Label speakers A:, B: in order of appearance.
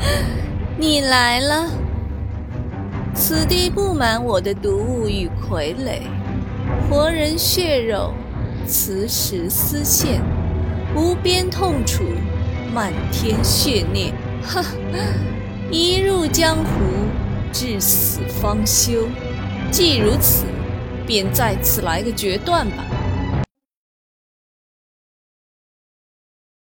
A: 你来了。此地布满我的毒物与傀儡，活人血肉，磁石丝线，无边痛楚，漫天血孽。哈，一入江湖，至死方休。既如此，便在此来个决断吧。